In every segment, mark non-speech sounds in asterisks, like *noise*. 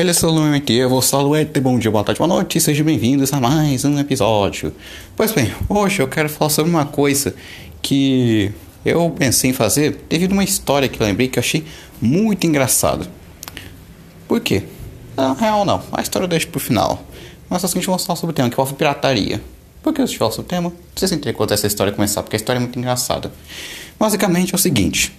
Ele é o Lumente, eu vou Saluete, bom dia, boa tarde, boa noite, sejam bem-vindos a mais um episódio. Pois bem, hoje eu quero falar sobre uma coisa que eu pensei em fazer devido a uma história que eu lembrei que eu achei muito engraçada. Por quê? Não, real não, a história eu deixo pro final. Mas é o seguinte, vamos falar sobre o tema que envolve pirataria. Por que eu falar sobre o tema? Não precisa entender quando essa história começar, porque a história é muito engraçada. Basicamente é o seguinte.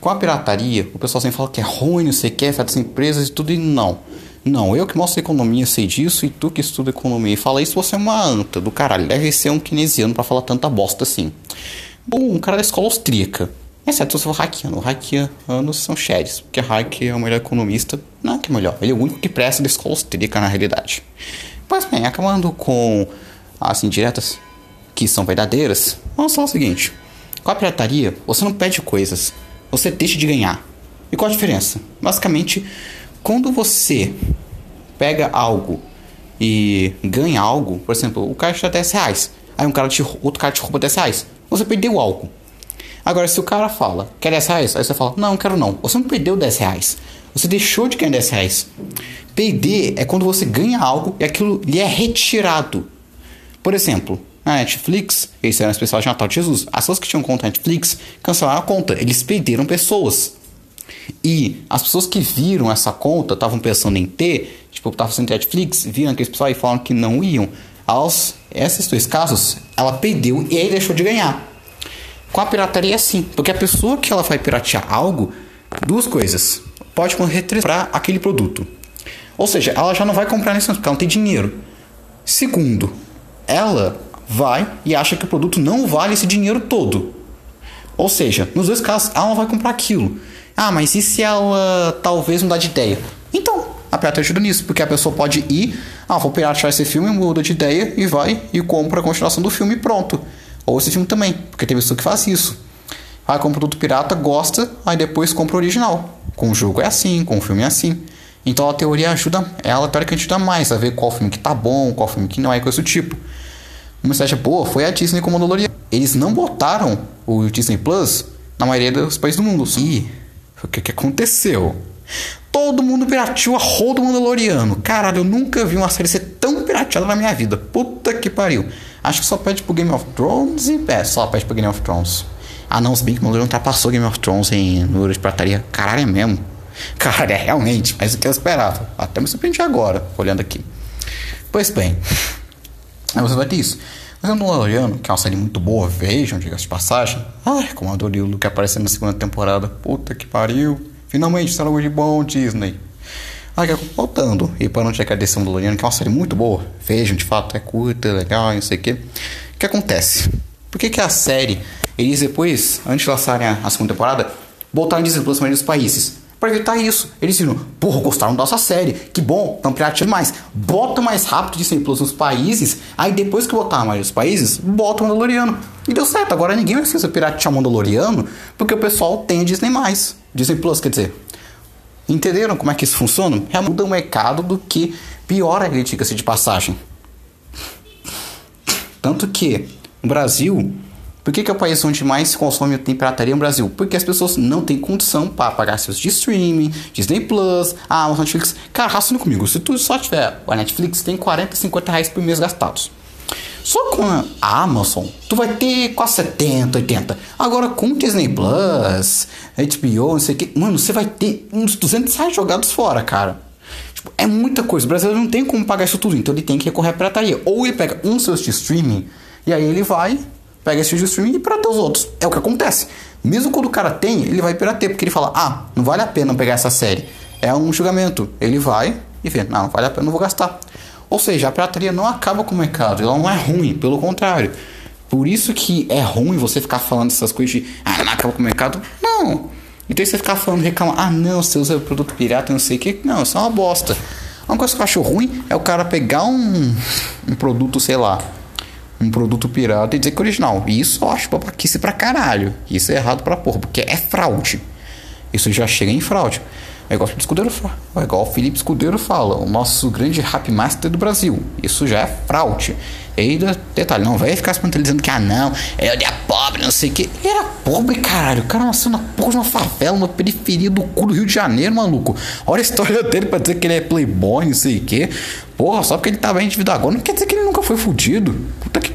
Com a pirataria, o pessoal sempre fala que é ruim, não sei o que, afeta as empresas e tudo, e não. Não, eu que mostro economia sei disso, e tu que estuda economia e fala isso, você é uma anta do caralho. Deve ser um keynesiano para falar tanta bosta assim. Bom, um cara da escola austríaca. Exceto se for hackeando. Hackeanos são sheds, porque hack é o melhor economista. Não é que é melhor, ele é o único que presta da escola austríaca na realidade. Pois bem, acabando com as indiretas que são verdadeiras, vamos falar o seguinte. Com a pirataria, você não pede coisas, você deixa de ganhar. E qual a diferença? Basicamente, quando você pega algo e ganha algo, por exemplo, o cara te dá 10 reais, aí um cara te, outro cara te rouba 10 reais, você perdeu algo. Agora, se o cara fala, quer 10 reais? Aí você fala, não, quero não. Você não perdeu 10 reais. Você deixou de ganhar 10 reais. Perder é quando você ganha algo e aquilo lhe é retirado. Por exemplo, a Netflix, esse era um especial de Natal de Jesus. As pessoas que tinham conta Netflix cancelaram a conta. Eles perderam pessoas. E as pessoas que viram essa conta, estavam pensando em ter, tipo, estavam sem Netflix, viram aquele pessoal e falaram que não iam. Aos esses dois casos, ela perdeu e aí deixou de ganhar. Com a pirataria é assim, porque a pessoa que ela vai piratear algo, duas coisas. Pode retretar aquele produto. Ou seja, ela já não vai comprar nesse porque ela não tem dinheiro. Segundo, ela vai e acha que o produto não vale esse dinheiro todo. Ou seja, nos dois casos, ela não vai comprar aquilo. Ah, mas e se ela talvez mudar de ideia? Então, a pirataria ajuda nisso, porque a pessoa pode ir, ah, vou piratear esse filme, muda de ideia e vai e compra a continuação do filme e pronto. Ou esse filme também, porque tem pessoa que faz isso. Vai compra o produto pirata, gosta, aí depois compra o original. Com o jogo é assim, com o filme é assim. Então a teoria ajuda, ela teoricamente ajuda mais a ver qual filme que tá bom, qual filme que não é, coisa do tipo. Uma estratégia boa foi a Disney com o Mandaloriano. Eles não botaram o Disney Plus na maioria dos países do mundo. E o que, que aconteceu? Todo mundo pirateou a roda Mandaloriano. Caralho, eu nunca vi uma série ser tão pirateada na minha vida. Puta que pariu. Acho que só pede pro Game of Thrones e. É, só pede pro Game of Thrones. Ah não, se bem que o Mandaloriano ultrapassou Game of Thrones em número de pirataria. Caralho, é mesmo. *laughs* Cara, é realmente, mas o que eu esperava. Até me surpreendi agora, olhando aqui. Pois bem, *laughs* você vai ter isso. Mas Mandaloriano, que é uma série muito boa, vejam, diga-se de passagem. Ai, como adorei o que apareceu na segunda temporada. Puta que pariu. Finalmente, será algo de bom, Disney. Aí, voltando, e para não te agradecer o Mandaloriano, que é uma série muito boa. Vejam, de fato, é curta, legal, não sei o que. O que acontece? Por que, que a série, eles depois, antes de lançarem a, a segunda temporada, botaram Disney Plus nos países? Para evitar isso. Eles viram, porra, gostaram da nossa série. Que bom, estão pirateando mais. Bota mais rápido Disney Plus nos países. Aí depois que botar mais nos países, bota o Mandaloriano. E deu certo. Agora ninguém vai precisa piratear o Mandaloriano porque o pessoal tem Disney mais. Disney Plus, quer dizer. Entenderam como é que isso funciona? É muda o mercado do que piora a crítica-se de passagem. Tanto que no Brasil por que, que é o país onde mais se consome tem pirataria no Brasil? Porque as pessoas não têm condição para pagar seus de streaming, Disney Plus, a Amazon Netflix. Cara, raciocina comigo. Se tu só tiver a Netflix, tem 40, 50 reais por mês gastados. Só com a Amazon, tu vai ter quase 70, 80. Agora com Disney Plus, HBO, não sei o que, mano, você vai ter uns 200 reais jogados fora, cara. Tipo, é muita coisa. O brasileiro não tem como pagar isso tudo, então ele tem que recorrer à pirataria. Ou ele pega um seus de streaming e aí ele vai pega esse vídeo streaming e pirateia os outros. É o que acontece. Mesmo quando o cara tem, ele vai piratear, porque ele fala, ah, não vale a pena pegar essa série. É um julgamento. Ele vai e vê, não, não vale a pena, não vou gastar. Ou seja, a pirataria não acaba com o mercado, ela não é ruim, pelo contrário. Por isso que é ruim você ficar falando essas coisas de, ah, não acaba com o mercado. Não. Então você ficar falando, reclamar, ah, não, você usa produto pirata, não sei o que. Não, isso é uma bosta. Uma coisa que eu acho ruim é o cara pegar um, um produto, sei lá, um produto pirata e dizer que é original. E isso eu acho babaquice pra caralho. Isso é errado pra porra, porque é fraude. Isso já chega em fraude. É igual o Felipe Escudeiro fala. É igual o Felipe Escudeiro fala, o nosso grande rap master do Brasil. Isso já é fraude. E aí, detalhe, não vai ficar se dizendo que, ah, não, ele é pobre, não sei o que. Ele era pobre, caralho. O cara nasceu na porra de uma favela, na periferia do cu do Rio de Janeiro, maluco. Olha a história dele pra dizer que ele é playboy, não sei o que. Porra, só porque ele tava endividado agora, não quer dizer que ele nunca foi fudido.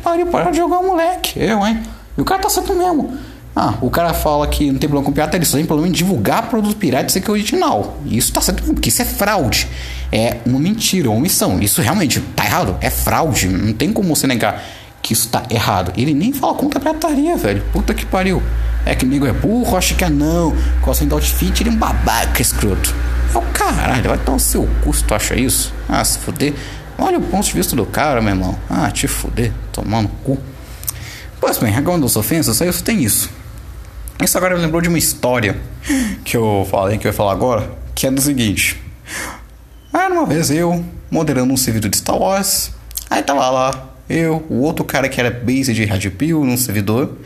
Pariu, para de jogar o moleque. Eu, hein? E o cara tá certo mesmo. Ah, o cara fala que não tem problema com pirata, ele só tem problema em divulgar produto pirata e dizer que é original. Isso tá certo porque isso é fraude. É uma mentira, uma omissão. Isso realmente tá errado. É fraude. Não tem como você negar que isso tá errado. Ele nem fala contra a pirataria, velho. Puta que pariu. É que amigo é burro, acha que é não. Gosta de outfit, ele é um babaca escroto. É o caralho, vai dar o seu custo, acha isso? Ah, se fuder. Olha o ponto de vista do cara, meu irmão. Ah, te fuder, tomando cu. Pois bem, agora das ofensas, aí você tem isso. Isso agora me lembrou de uma história que eu falei que eu ia falar agora, que é do seguinte. Era uma vez eu moderando um servidor de Star Wars, aí tava lá eu, o outro cara que era base de Red Pill num servidor.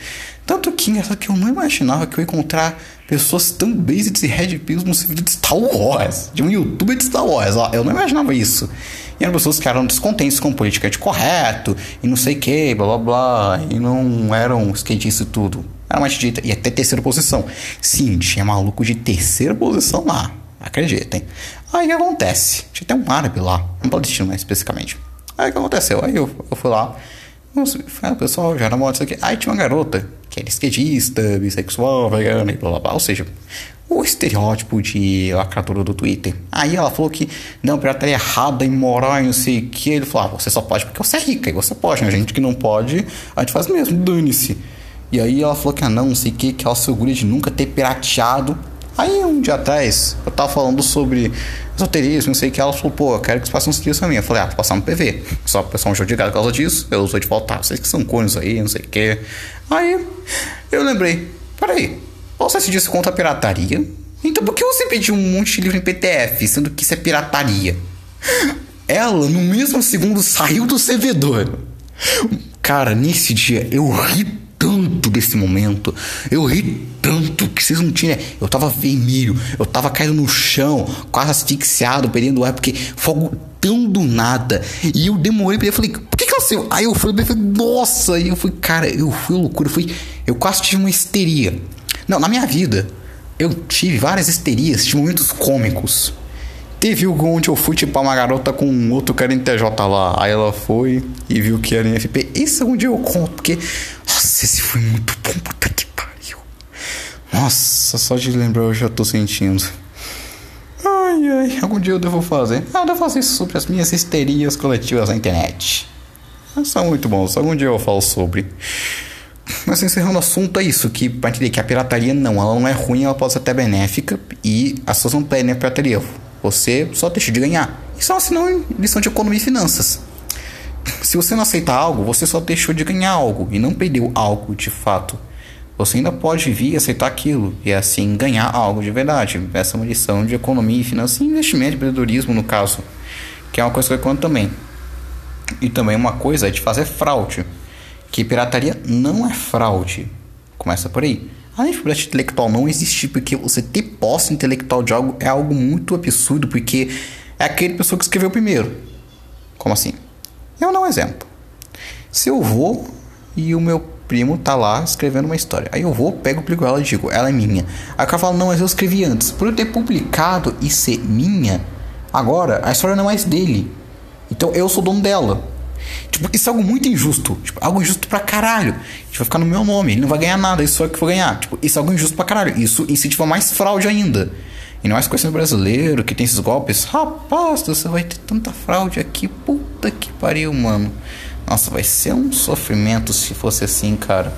Tanto que engraçado que eu não imaginava que eu ia encontrar pessoas tão base de Red Pills no servidor de Star Wars, de um youtuber de Star Wars, ó, eu não imaginava isso. E eram pessoas que eram descontentes com política de correto, e não sei o que, blá blá blá, e não eram skatistas e tudo. Era mais de e até terceira posição. Sim, tinha maluco de terceira posição lá. Acreditem. Aí o que acontece? Tinha até um árabe lá, um palestino mais especificamente. Aí o que aconteceu? Aí eu, eu fui lá. O pessoal já moda isso aqui. Aí tinha uma garota que era skatista, bissexual, vegana e blá blá blá. Ou seja, o estereótipo de lacradora do Twitter. Aí ela falou que não, pirataria é errada, imoral e não sei o que. Ele falou: ah, você só pode porque você é rica e você pode, né? Gente que não pode, a gente faz mesmo, dane-se. E aí ela falou que ah, não, não sei o que, que ela se orgulha de nunca ter pirateado. Aí um dia atrás, eu tava falando sobre esoterismo, não sei o que, ela falou, pô, eu quero que você faça um serviço pra mim. Eu falei, ah, vou passar no PV. Só pra passar um jogo de gado por causa disso, eu usou de voltar. Vocês que são cornos aí, não sei o que. Aí eu lembrei, peraí, você se disse contra a pirataria? Então por que você pediu um monte de livro em PTF, sendo que isso é pirataria? Ela, no mesmo segundo, saiu do servidor. Cara, nesse dia eu ri tanto desse momento. Eu ri tanto que vocês não tinham. Eu tava vermelho, eu tava caindo no chão, quase asfixiado, perdendo ar, porque fogo tão do nada. E eu demorei pra ele, falei, por que que ela saiu? Aí eu falei, falei, nossa, e eu fui, cara, eu fui loucura, eu fui, eu quase tive uma histeria. Não, na minha vida, eu tive várias histerias, tive momentos cômicos. Teve o onde eu fui tipo uma garota com um outro cara em TJ lá. Aí ela foi e viu que era em FP. Esse é onde eu conto, porque. Nossa, esse foi muito bom, puta que pariu. Nossa, só de lembrar eu já tô sentindo. Ai, ai, algum dia eu devo fazer. Ah, eu devo fazer isso sobre as minhas histerias coletivas na internet. São muito bons, algum dia eu falo sobre. Mas encerrando o assunto, é isso, que pra entender que a pirataria não, ela não é ruim, ela pode ser até benéfica e as pessoas não pedem a pirataria. Você só deixa de ganhar. Isso é uma lição de economia e finanças. Se você não aceita algo, você só deixou de ganhar algo e não perdeu algo de fato. Você ainda pode vir aceitar aquilo e assim ganhar algo de verdade. Essa é uma lição de economia e finanças e investimento, empreendedorismo no caso, que é uma coisa que eu conto também. E também uma coisa é de fazer fraude, que pirataria não é fraude. Começa por aí. A propriedade intelectual não existe porque você ter posse intelectual de algo é algo muito absurdo, porque é aquele pessoa que escreveu primeiro. Como assim? Eu um exemplo. Se eu vou e o meu primo tá lá escrevendo uma história. Aí eu vou, pego, publico ela e digo, ela é minha. Aí o cara fala, não, mas eu escrevi antes. Por eu ter publicado e ser minha, agora a história não é mais dele. Então eu sou dono dela. Tipo, isso é algo muito injusto. Tipo, algo injusto pra caralho. Tipo, vai ficar no meu nome, ele não vai ganhar nada, isso só eu que vou ganhar. Tipo, isso é algo injusto pra caralho. Isso incentiva mais fraude ainda. E não é coisa brasileiro que tem esses golpes. Rapaz, você vai ter tanta fraude aqui. Puta que pariu, mano. Nossa, vai ser um sofrimento se fosse assim, cara.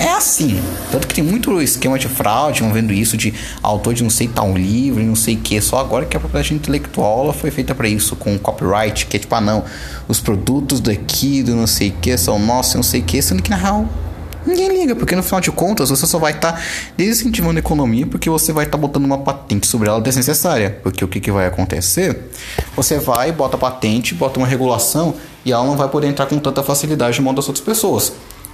É assim. Tanto que tem muito esquema de fraude, vendo isso de autor de não sei tal livro e não sei o que. Só agora que a propriedade intelectual foi feita para isso, com copyright, que é tipo, ah não, os produtos daqui do não sei o que são nossos, não sei o que, sendo que na real Ninguém liga, porque no final de contas você só vai estar tá desincentivando a economia porque você vai estar tá botando uma patente sobre ela desnecessária. Porque o que, que vai acontecer? Você vai, bota patente, bota uma regulação e ela não vai poder entrar com tanta facilidade no mão das outras pessoas.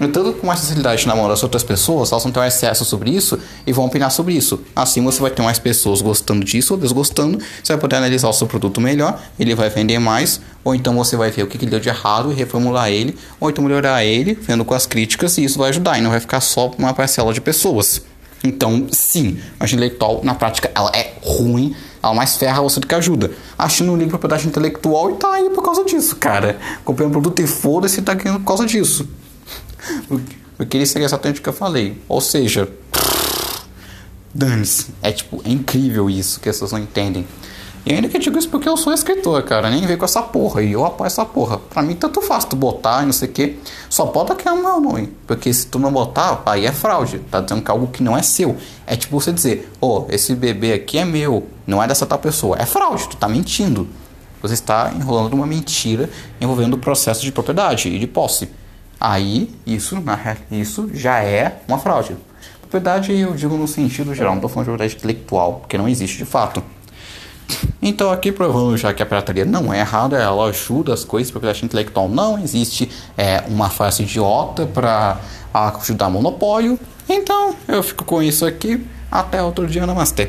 Tanto com mais facilidade na mão das outras pessoas, elas vão ter um excesso sobre isso e vão opinar sobre isso. Assim você vai ter mais pessoas gostando disso ou desgostando, você vai poder analisar o seu produto melhor, ele vai vender mais, ou então você vai ver o que, que deu de errado e reformular ele, ou então melhorar ele, vendo com as críticas, e isso vai ajudar, e não vai ficar só uma parcela de pessoas. Então, sim, a intelectual, na prática, ela é ruim, ela mais ferra você do que ajuda. Achando um livro de propriedade intelectual e tá aí por causa disso, cara. Comprei um produto e foda-se tá ganhando por causa disso. Eu queria ser exatamente o que eu falei. Ou seja, dane-se. É tipo, é incrível isso que as pessoas não entendem. E ainda que eu digo isso porque eu sou escritor, cara. Nem veio com essa porra. E eu apoio essa porra. Pra mim, tanto faz tu botar e não sei o que. Só bota que é o meu nome. Porque se tu não botar, aí é fraude. Tá dizendo que é algo que não é seu. É tipo você dizer: Ô, oh, esse bebê aqui é meu. Não é dessa tal pessoa. É fraude. Tu tá mentindo. Você está enrolando uma mentira envolvendo o processo de propriedade e de posse. Aí, isso, isso já é uma fraude. Propriedade eu digo no sentido geral, não estou falando de propriedade intelectual, porque não existe de fato. Então, aqui provando já que a pirataria não é errada, ela ajuda as coisas, propriedade intelectual não existe é, uma frase idiota para ajudar monopólio. Então, eu fico com isso aqui. Até outro dia, namastê.